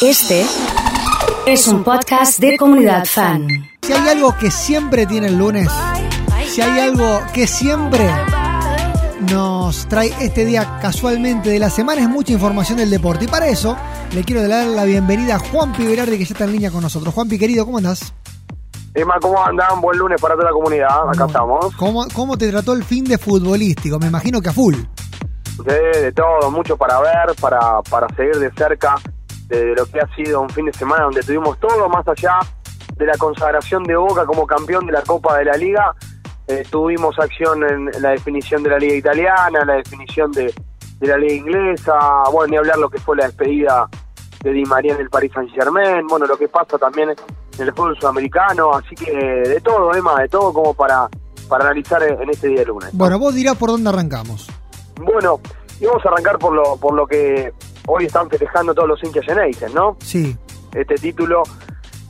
Este es un podcast de comunidad fan. Si hay algo que siempre tiene el lunes, si hay algo que siempre nos trae este día casualmente de la semana, es mucha información del deporte. Y para eso le quiero dar la bienvenida a Juanpi Berardi, que ya está en línea con nosotros. Juanpi, querido, ¿cómo andás? Emma, ¿cómo andan? Buen lunes para toda la comunidad. Acá estamos. ¿Cómo, ¿Cómo te trató el fin de futbolístico? Me imagino que a full. De, de todo, mucho para ver, para, para seguir de cerca de lo que ha sido un fin de semana donde tuvimos todo, más allá de la consagración de Boca como campeón de la Copa de la Liga. Eh, tuvimos acción en, la definición de la Liga Italiana, la definición de, de la Liga Inglesa, bueno, ni hablar lo que fue la despedida de Di María en el Paris Saint Germain, bueno, lo que pasa también en el fútbol sudamericano, así que de todo, Emma, de todo como para, para analizar en este día de lunes. Bueno, vos dirás por dónde arrancamos. Bueno, y vamos a arrancar por lo, por lo que hoy están festejando todos los hinchas Geneisen, ¿no? Sí. Este título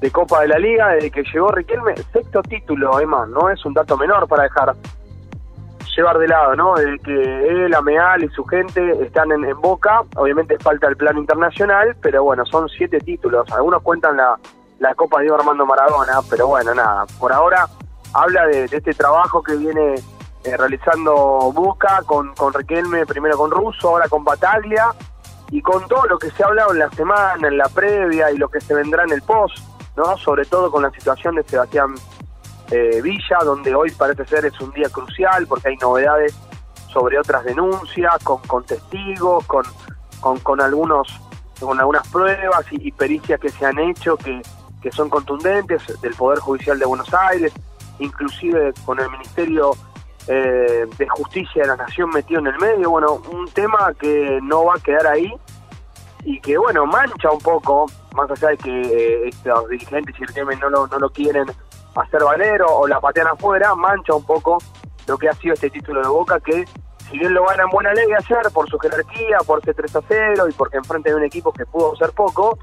de Copa de la Liga, desde que llegó Riquelme, sexto título, Emma, no es un dato menor para dejar llevar de lado, ¿no? Desde que él, Ameal y su gente están en, en, Boca, obviamente falta el plano internacional, pero bueno, son siete títulos, algunos cuentan la, la Copa de Armando Maradona, pero bueno, nada, por ahora habla de, de este trabajo que viene eh, realizando Boca con, con Riquelme, primero con Russo, ahora con Bataglia, y con todo lo que se ha hablado en la semana, en la previa y lo que se vendrá en el post, ¿no? Sobre todo con la situación de Sebastián eh, Villa, donde hoy parece ser es un día crucial porque hay novedades sobre otras denuncias, con, con testigos, con, con, con, algunos con algunas pruebas y, y, pericias que se han hecho que, que son contundentes del Poder Judicial de Buenos Aires, inclusive con el Ministerio eh, de Justicia de la Nación metido en el medio, bueno, un tema que no va a quedar ahí y que, bueno, mancha un poco, más allá de que eh, estos dirigentes y el tema no lo, no lo quieren hacer valer o, o la patean afuera, mancha un poco lo que ha sido este título de Boca que si bien lo gana en buena ley ayer por su jerarquía, por ser 3 a 0 y porque enfrente de un equipo que pudo ser poco,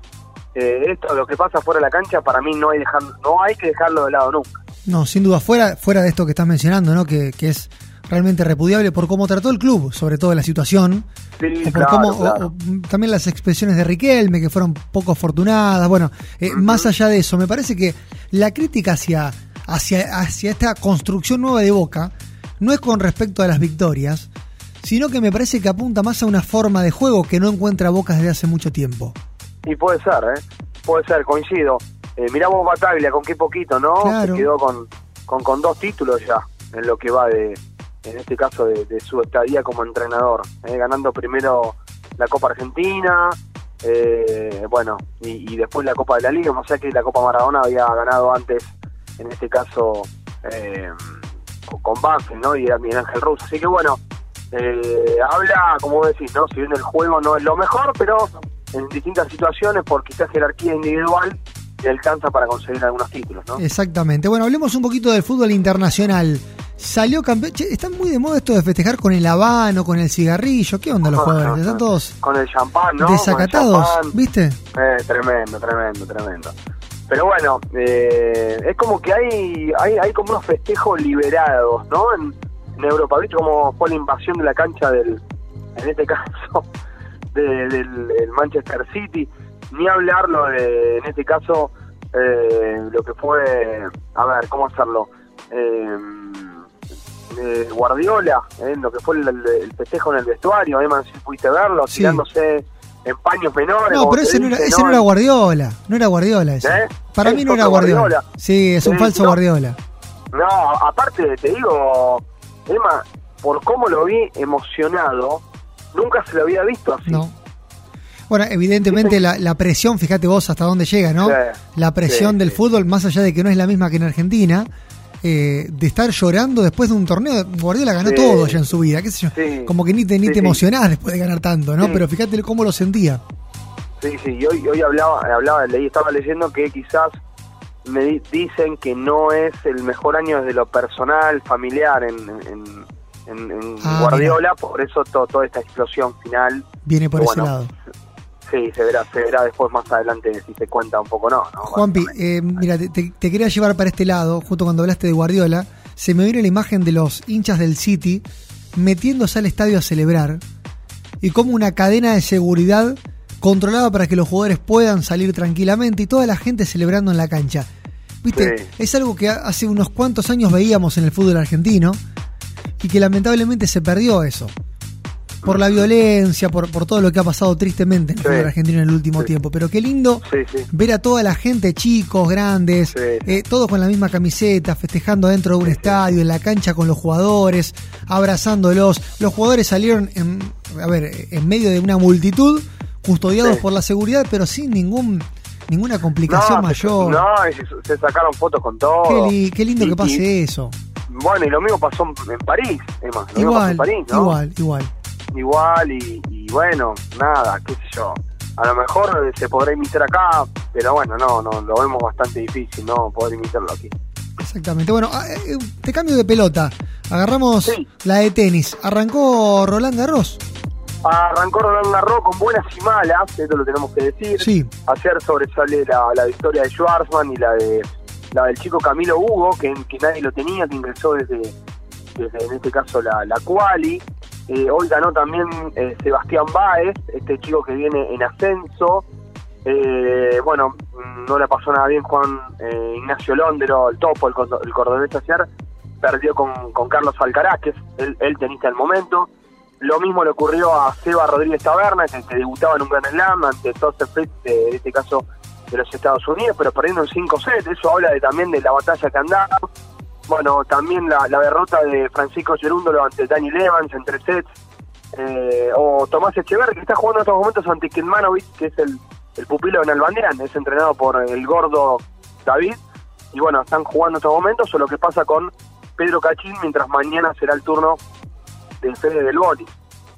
eh, esto lo que pasa fuera de la cancha para mí no hay dejar, no hay que dejarlo de lado nunca. No, sin duda, fuera, fuera de esto que estás mencionando, ¿no? Que, que es realmente repudiable por cómo trató el club, sobre todo la situación. Sí, o por claro, cómo, claro. o- o también las expresiones de Riquelme, que fueron poco afortunadas. Bueno, eh, más allá de eso, me parece que la crítica hacia, hacia, hacia esta construcción nueva de Boca no es con respecto a las victorias, sino que me parece que apunta más a una forma de juego que no encuentra Boca desde hace mucho tiempo. Y puede ser, ¿eh? Puede ser, coincido. Eh, miramos Bataglia, con qué poquito, ¿no? Claro. Se quedó con, con, con dos títulos ya, en lo que va de, en este caso, de, de su estadía como entrenador. ¿eh? Ganando primero la Copa Argentina, eh, bueno, y, y después la Copa de la Liga, o sea que la Copa Maradona había ganado antes, en este caso, eh, con, Banfield, ¿no? Y era Miguel Ángel Russo. Así que bueno, eh, habla, como vos decís, ¿no? Si bien el juego no es lo mejor, pero en distintas situaciones, por quizás jerarquía individual, le alcanza para conseguir algunos títulos, ¿no? Exactamente. Bueno, hablemos un poquito del fútbol internacional. Salió campeón. Che, está muy de moda esto de festejar con el habano, con el cigarrillo. ¿Qué onda los jugadores? Están todos Con el champán, ¿no? Desacatados, champán. ¿viste? Eh, tremendo, tremendo, tremendo. Pero bueno, eh, es como que hay, hay hay como unos festejos liberados, ¿no? En, en Europa, ¿viste cómo fue la invasión de la cancha del, en este caso, de- del, del Manchester City? Ni hablarlo de, en este caso, eh, lo que fue, a ver, ¿cómo hacerlo? Eh, eh, Guardiola, eh, lo que fue el, el festejo en el vestuario, ¿eh? man? si pudiste verlo, Sí. tirándose en paños menores. No, pero se ese no, era, ese no era Guardiola. No era Guardiola ese. ¿Eh? Para mí no era Guardiola. Guardiola. Sí, es un falso no. Guardiola. No, aparte, te digo, Emma, por cómo lo vi emocionado, nunca se lo había visto así. No. Bueno, evidentemente la, la presión, fíjate vos hasta dónde llega, ¿no? La presión sí, del sí. fútbol, más allá de que no es la misma que en Argentina, eh, de estar llorando después de un torneo. Guardiola ganó Sí. todo ya en su vida, qué sé yo. Como que ni te, ni te emocionás después de ganar tanto, ¿no? Pero fíjate cómo lo sentía. Sí, sí, y hoy, hoy hablaba, hablaba, leí, estaba leyendo que quizás me di- dicen que no es el mejor año desde lo personal, familiar en, en, en- en Ah, Guardiola, por eso to- toda esta explosión final. Viene por ese bueno, lado. Sí, se verá, se verá después más adelante si se cuenta un poco o no. ¿no? Juanpi, eh, mira, te, quería llevar para este lado, justo cuando hablaste de Guardiola, se me viene la imagen de los hinchas del City metiéndose al estadio a celebrar y como una cadena de seguridad controlada para que los jugadores puedan salir tranquilamente y toda la gente celebrando en la cancha. Viste, Sí. es algo que hace unos cuantos años veíamos en el fútbol argentino y que lamentablemente se perdió eso. Por la violencia, por, por todo lo que ha pasado tristemente en el fútbol argentino en el último Sí. tiempo. Pero qué lindo Sí, sí. ver a toda la gente, chicos, grandes, eh, todos con la misma camiseta, festejando dentro de un estadio, en la cancha con los jugadores, abrazándolos. Los jugadores salieron, en, a ver, en medio de una multitud, custodiados por la seguridad, pero sin ningún ninguna complicación No, se- mayor. no, se, sacaron fotos con todo. qué, li- qué lindo Y- que pase y- eso. Bueno, y lo mismo pasó en París, Emma. Lo mismo pasó Igual, en París, ¿no? igual, igual. Igual y, y bueno, nada, qué sé yo. A lo mejor se podrá imitar acá, pero bueno, no, no, lo vemos bastante difícil, ¿no? Poder imitarlo aquí. Exactamente. Bueno, ah, eh, te cambio de pelota. Agarramos Sí. la de tenis. Arrancó Roland Garros. Arrancó Roland Garros con buenas y malas, esto lo tenemos que decir. Sí. Ayer sobresale la, la victoria de Schwarzman y la de la del chico Camilo Hugo, que, que nadie lo tenía, que ingresó desde, desde en este caso la, la Quali. Eh, hoy ganó también eh, Sebastián Báez, este chico que viene en ascenso. Eh, bueno, mm, no le pasó nada bien Juan eh, Ignacio Londero, el topo, el, el cordobés ayer, perdió con, con Carlos Alcaraz, que es el, tenista del momento. Lo mismo le ocurrió a Seba Rodríguez Taberna, que, que debutaba en un Grand Slam ante Joseph Fritz, en este caso de los Estados Unidos, pero perdiendo en 5 sets. Eso habla de, también de la batalla que andaba. Bueno, también la, derrota de Francisco Gerúndolo ante Daniel Evans en 3 sets. Eh, o Tomás Echeverri, que está jugando en estos momentos ante Kilmanovic, que es el, el pupilo de Nalbandian, es entrenado por el gordo David. Y bueno, están jugando en estos momentos, o lo que pasa con Pedro Cachín, mientras mañana será el turno de Fede del Boli,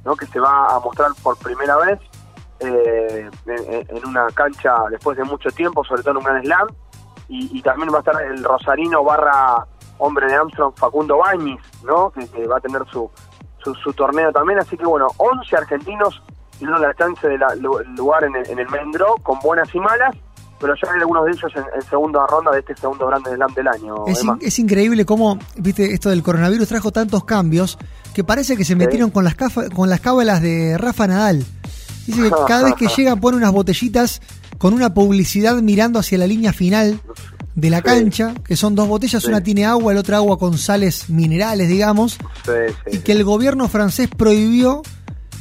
¿no? que se va a mostrar por primera vez eh, en, en una cancha después de mucho tiempo, sobre todo en un gran slam, y, y también va a estar el rosarino barra hombre de Armstrong Facundo Bañis, ¿no? que, que va a tener su, su, su torneo también, así que bueno, 11 argentinos tienen la chance de la- lu- lugar en el, en el main draw, con buenas y malas, pero ya hay algunos de ellos en, en segunda ronda de este segundo grande slam del año. Es, Emma. in- es increíble cómo, viste, esto del coronavirus trajo tantos cambios que parece que se metieron con las cafa- con las cábalas de Rafa Nadal. Dice que cada vez que llega pone unas botellitas con una publicidad mirando hacia la línea final de la Sí. cancha, que son dos botellas, Sí. una tiene agua, la otra agua con sales minerales, digamos, Sí, sí, y que el gobierno francés prohibió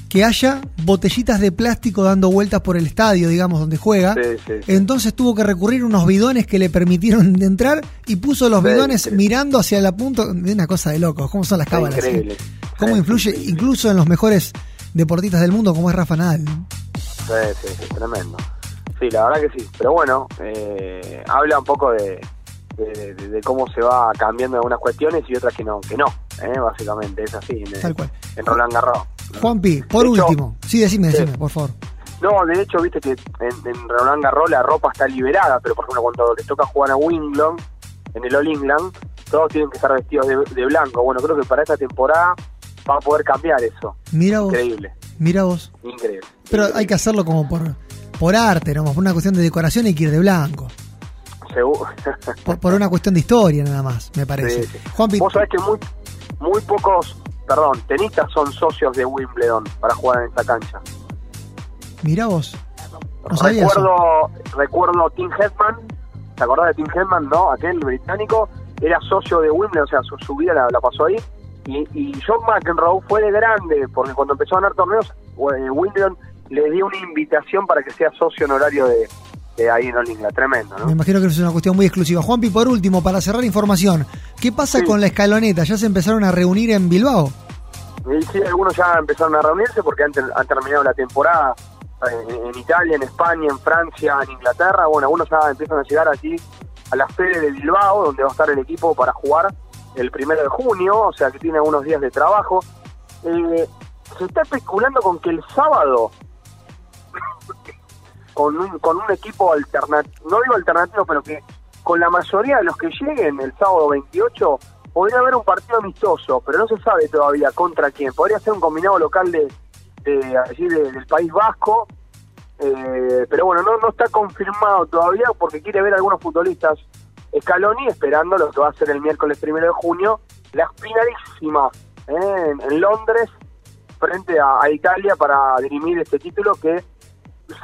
que haya botellitas de plástico dando vueltas por el estadio, digamos, donde juega. Sí, sí, sí. Entonces tuvo que recurrir a unos bidones que le permitieron de entrar y puso los bidones mirando hacia la punta de una cosa de locos. ¿Cómo son las cábalas? increíble. ¿Cómo influye incluso en los mejores deportistas del mundo como es Rafa Nadal? Sí, sí, sí, tremendo. Sí, la verdad que sí. Pero bueno, eh, habla un poco de, de, cómo se va cambiando algunas cuestiones y otras que no, que no, eh, básicamente, es así en, Tal cual. en Roland Garros. Juanpi, por De hecho- último. Sí, decime, Sí. decime, por favor. No, de hecho, viste que en, en Roland Garros la ropa está liberada, pero por ejemplo cuando les toca jugar a Wimbledon, en el All England, todos tienen que estar vestidos de, de blanco. Bueno, creo que para esta temporada va a poder cambiar eso. Mira Increíble, mira vos. increíble. Pero hay que hacerlo como por, por arte, ¿no? Por una cuestión de decoración hay que ir de blanco. Seguro. Por, por una cuestión de historia nada más, me parece. Sí, sí. Vos sabés que muy, muy pocos, perdón, tenistas son socios de Wimbledon para jugar en esta cancha. mira vos. No sabía eso. recuerdo, recuerdo Tim Hetman, ¿te acordás de Tim Hetman, no? Aquel británico, era socio de Wimbledon, o sea, su, su vida la, la pasó ahí. Y, y John McEnroe fue de grande, porque cuando empezó a ganar torneos, eh, Wimbledon le dio una invitación para que sea socio honorario de, de ahí en Olinga. Tremendo, Me ¿no? imagino que es una cuestión muy exclusiva. Juanpi, por último, para cerrar información, ¿qué pasa Sí. con la escaloneta? ¿Ya se empezaron a reunir en Bilbao? Sí, algunos ya empezaron a reunirse porque han, ter- han terminado la temporada en, en Italia, en España, en Francia, en Inglaterra. Bueno, algunos ya empiezan a llegar aquí a la sede de Bilbao, donde va a estar el equipo para jugar el primero de junio, o sea que tiene algunos días de trabajo. Eh, se está especulando con que el sábado, con un, con un equipo alternativo, no digo alternativo, pero que con la mayoría de los que lleguen el sábado 28, podría haber un partido amistoso, pero no se sabe todavía contra quién. Podría ser un combinado local de, de allí de- del País Vasco, eh, pero bueno, no, no está confirmado todavía porque quiere ver algunos futbolistas Scaloni esperando lo que va a ser el miércoles primero de junio, la finalísima ¿eh? en, en Londres frente a, a Italia para dirimir este título que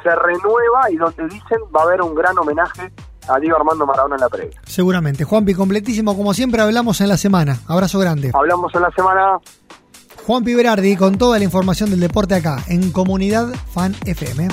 se renueva y donde dicen va a haber un gran homenaje a Diego Armando Maradona en la previa. Seguramente. Juanpi, completísimo, como siempre hablamos en la semana. Abrazo grande. Hablamos en la semana. Juan Berardi con toda la información del deporte acá, en Comunidad Fan FM.